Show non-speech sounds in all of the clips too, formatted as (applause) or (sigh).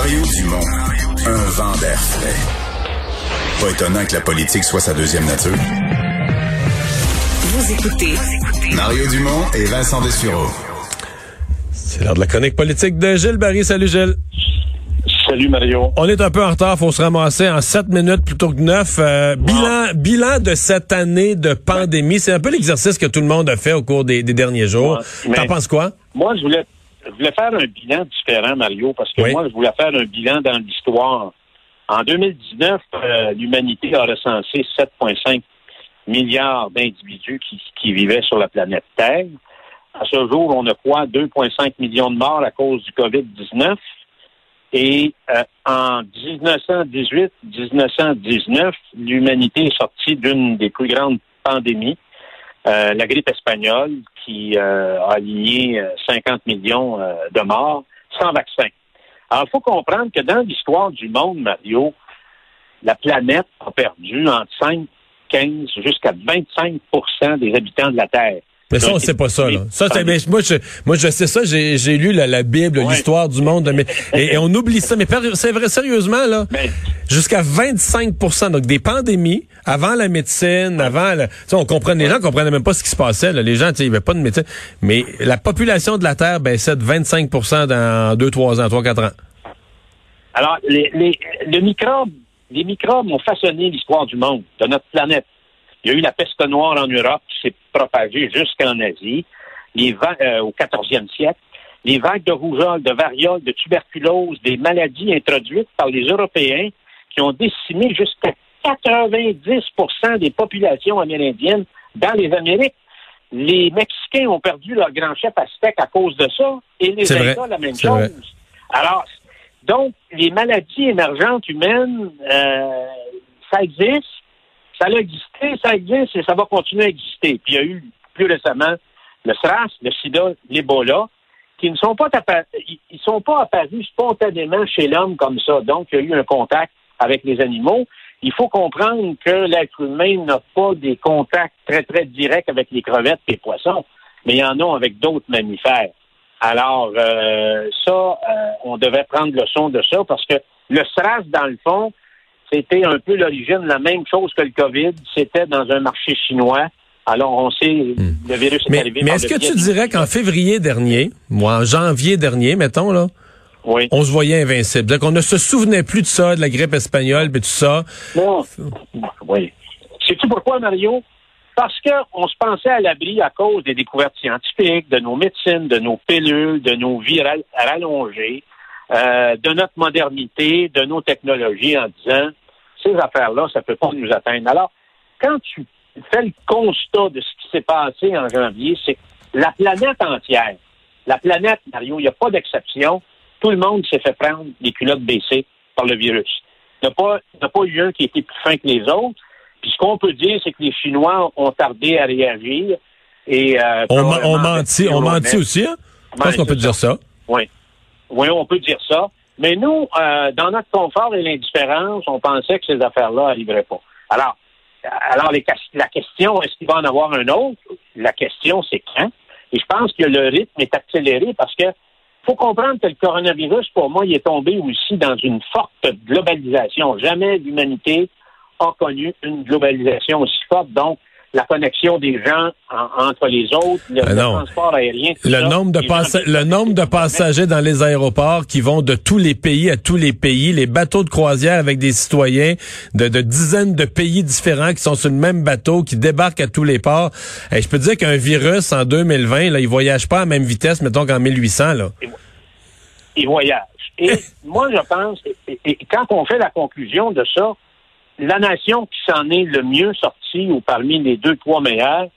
Mario Dumont, un vent d'air frais. Pas étonnant que la politique soit sa deuxième nature. Vous écoutez Mario Dumont et Vincent Dessureau. C'est l'heure de la chronique politique de Gilles Barry. Salut Gilles. Salut Mario. On est un peu en retard, faut se ramasser en sept minutes plutôt que neuf. Euh, bilan, bilan de cette année de pandémie, c'est un peu l'exercice que tout le monde a fait au cours des, des derniers jours. Ouais, T'en penses quoi? Moi, je voulais, je voulais faire un bilan différent, Mario, parce que Oui. moi, je voulais faire un bilan dans l'histoire. En 2019, euh, l'humanité a recensé 7,5 milliards d'individus qui, qui vivaient sur la planète Terre. À ce jour, on a quoi? 2,5 millions de morts à cause du COVID-19. Et euh, en 1918-1919, l'humanité est sortie d'une des plus grandes pandémies, euh, la grippe espagnole, qui euh, a aligné euh, 50 millions euh, de morts sans vaccin. Alors, il faut comprendre que dans l'histoire du monde, Mario, la planète a perdu entre 5, 15 jusqu'à 25% des habitants de la Terre. Mais ça, on sait pas ça. Là. Ça, mais moi, je, moi, je sais ça. J'ai, j'ai lu la, la Bible, Ouais. l'histoire du monde, mais et, et on oublie ça. Mais c'est vrai, sérieusement là, jusqu'à 25 donc des pandémies avant la médecine, avant, la, on comprenait, les gens comprenaient même pas ce qui se passait. Là. Les gens, tu sais, il y avait pas de médecine, mais la population de la Terre baissait de 25 dans 2, 3 ans, 3, 4 ans. Alors, les, les, le microbe, les microbes ont façonné l'histoire du monde, de notre planète. Il y a eu la peste noire en Europe qui s'est propagée jusqu'en Asie, les euh, au 14e siècle. Les vagues de rougeole, de variole, de tuberculose, des maladies introduites par les Européens qui ont décimé jusqu'à 90% des populations amérindiennes dans les Amériques. Les Mexicains ont perdu leur grand chef aztèque à cause de ça, et les. Incas, la même chose. vrai. Alors, donc, les maladies émergentes humaines, euh, ça existe, ça a existé, ça existe et ça va continuer à exister. Puis il y a eu plus récemment le SRAS, le SIDA, l'Ebola, qui ne sont pas ils sont pas apparus spontanément chez l'homme comme ça. Donc, il y a eu un contact avec les animaux. Il faut comprendre que l'être humain n'a pas des contacts très, très directs avec les crevettes et les poissons, mais il y en a avec d'autres mammifères. Alors, euh, ça, euh, on devait prendre leçon de ça parce que le SRAS, dans le fond, c'était un peu l'origine, la même chose que le COVID. C'était dans un marché chinois. Alors, on sait, le virus est Mais, arrivé mais est-ce que tu dirais qu'en février dernier, ou en janvier dernier, mettons, là, Oui. on se voyait invincible? C'est-à-dire qu'on ne se souvenait plus de ça, de la grippe espagnole, puis tout ça. Non. Oui. Sais-tu pourquoi, Mario? Parce qu'on se pensait à l'abri à cause des découvertes scientifiques, de nos médecines, de nos pilules, de nos vies ra- rallongées, euh, de notre modernité, de nos technologies en disant ces affaires-là, ça ne peut pas nous atteindre. Alors, quand tu fais le constat de ce qui s'est passé en janvier, c'est que la planète entière, la planète, Mario, il n'y a pas d'exception, tout le monde s'est fait prendre les culottes baissées par le virus. Il n'y a, pas- il n'y a pas eu un qui était plus fin que les autres. Puis ce qu'on peut dire, c'est que les Chinois ont tardé à réagir. Et, euh, On, mentit, on mentit aussi, hein? Je pense qu'on peut dire ça. Oui. Oui, on peut dire ça. Mais nous, euh, dans notre confort et l'indifférence, on pensait que ces affaires-là n'arriveraient pas. Alors, alors la question, est-ce qu'il va en avoir un autre? La question, c'est quand? Et je pense que le rythme est accéléré parce que faut comprendre que le coronavirus, pour moi, il est tombé aussi dans une forte globalisation. Jamais l'humanité a connu une globalisation aussi forte. Donc, la connexion des gens en- entre les autres, le, Ah le transport aérien. tout Le ça, nombre de gens le nombre de passagers dans les aéroports qui vont de tous les pays à tous les pays, les bateaux de croisière avec des citoyens de, de dizaines de pays différents qui sont sur le même bateau, qui débarquent à tous les ports. Et je peux te dire qu'un virus en 2020, là, il voyage pas à la même vitesse, mettons qu'en 1800. Là. ils voyagent. Et (laughs) moi, je pense, et, et quand on fait la conclusion de ça, la nation qui s'en est le mieux sortie ou parmi les deux, trois meilleurs,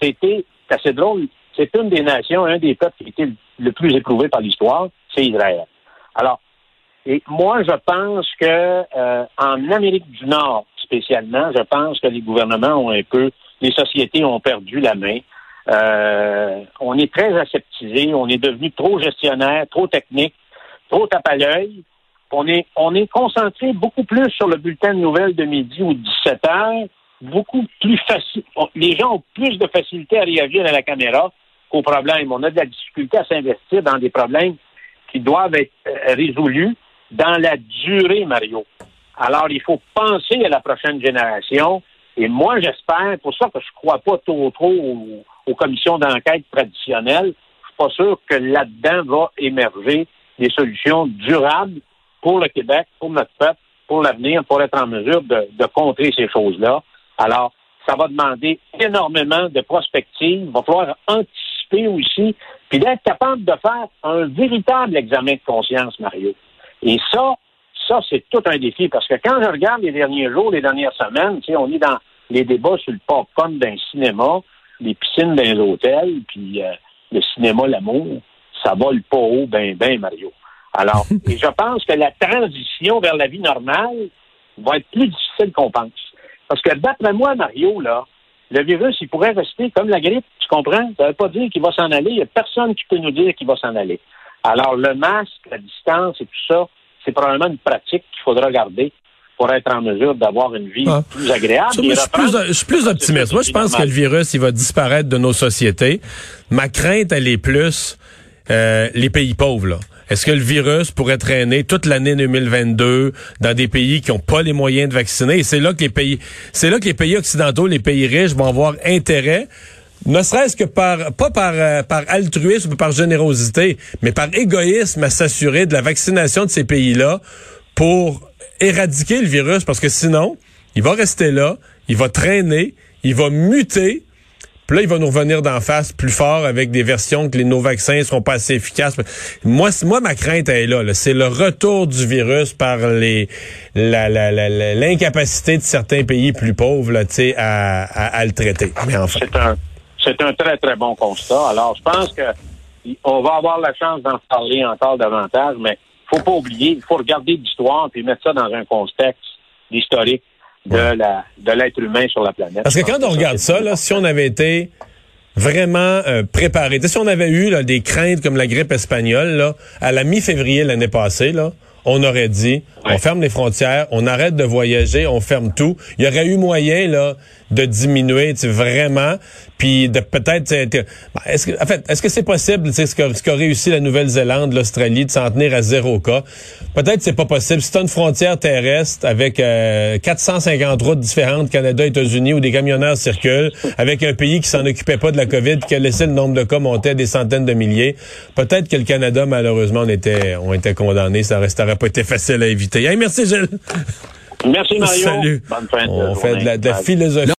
c'était, c'est assez drôle, c'est une des nations, un des peuples qui a été le, plus éprouvé par l'histoire, c'est Israël. Alors, et moi, je pense que euh, en Amérique du Nord, spécialement, je pense que les gouvernements ont un peu, les sociétés ont perdu la main. Euh, on est très aseptisé, on est devenu trop gestionnaire, trop technique, trop tape à l'œil. On est, on est concentré beaucoup plus sur le bulletin de nouvelles de midi ou de 17 heures, beaucoup plus facile. Les gens ont plus de facilité à réagir à la caméra qu'aux problèmes. On a de la difficulté à s'investir dans des problèmes qui doivent être euh, résolus dans la durée, Mario. Alors, il faut penser à la prochaine génération. Et moi, j'espère, pour ça que je ne crois pas trop trop aux, commissions d'enquête traditionnelles, je suis pas sûr que là-dedans va émerger des solutions durables pour le Québec, pour notre peuple, pour l'avenir, pour être en mesure de, de contrer ces choses-là. Alors, ça va demander énormément de prospective. Va falloir anticiper aussi, puis d'être capable de faire un véritable examen de conscience, Mario. Et ça, ça, c'est tout un défi, parce que quand je regarde les derniers jours, les dernières semaines, tu sais, on est dans les débats sur le popcorn d'un cinéma, les piscines d'un hôtel, puis euh, le cinéma, l'amour, ça vole pas haut, ben, ben, Mario. Alors, (laughs) et je pense que la transition vers la vie normale va être plus difficile qu'on pense. Parce que d'après moi, Mario, là, le virus, il pourrait rester comme la grippe, tu comprends? Ça ne veut pas dire qu'il va s'en aller. Il n'y a personne qui peut nous dire qu'il va s'en aller. Alors, le masque, la distance et tout ça, c'est probablement une pratique qu'il faudra garder pour être en mesure d'avoir une vie ah. plus agréable. je, suis plus, optimiste. Moi, je pense que le virus, il va disparaître de nos sociétés. Ma crainte, elle est plus euh, les pays pauvres. Là. Est-ce que le virus pourrait traîner toute l'année 2022 dans des pays qui n'ont pas les moyens de vacciner? Et c'est là que les pays, c'est là que les pays occidentaux, les pays riches vont avoir intérêt ne serait-ce que par pas par euh, par altruisme ou par générosité, mais par égoïsme à s'assurer de la vaccination de ces pays-là pour éradiquer le virus parce que sinon, il va rester là, il va traîner, il va muter là, il va nous revenir d'en face plus fort avec des versions que les, nos vaccins seront pas assez efficaces. Moi, moi ma crainte est là. C'est le retour du virus par l'incapacité de certains pays plus pauvres à, le traiter. C'est un très, très bon constat. Alors, je pense que on va avoir la chance d'en parler encore davantage, mais faut pas oublier, il faut regarder l'histoire puis mettre ça dans un contexte historique de la de l'être humain sur la planète. Parce que quand on regarde ça, là, si on avait été vraiment euh, préparé, si on avait eu là, des craintes comme la grippe espagnole là, à la mi-février l'année passée, là, on aurait dit, on ferme les frontières, on arrête de voyager, on ferme tout. Il y aurait eu moyen là de diminuer vraiment, puis de peut-être. Ben, est-ce que, en fait, est-ce que c'est possible, ce qu'a ce réussi la Nouvelle-Zélande, l'Australie, de s'en tenir à zéro cas? Peut-être c'est pas possible. Si une frontière terrestre avec 450 euh, routes différentes, Canada, États-Unis, où des camionneurs circulent, avec un pays qui s'en occupait pas de la COVID, qui a laissé le nombre de cas monter à des centaines de milliers, peut-être que le Canada, malheureusement, on était, on était condamné. Ça resterait pas été facile à éviter. merci, Gilles. Merci, Mario. Salut. On fait de la philosophie.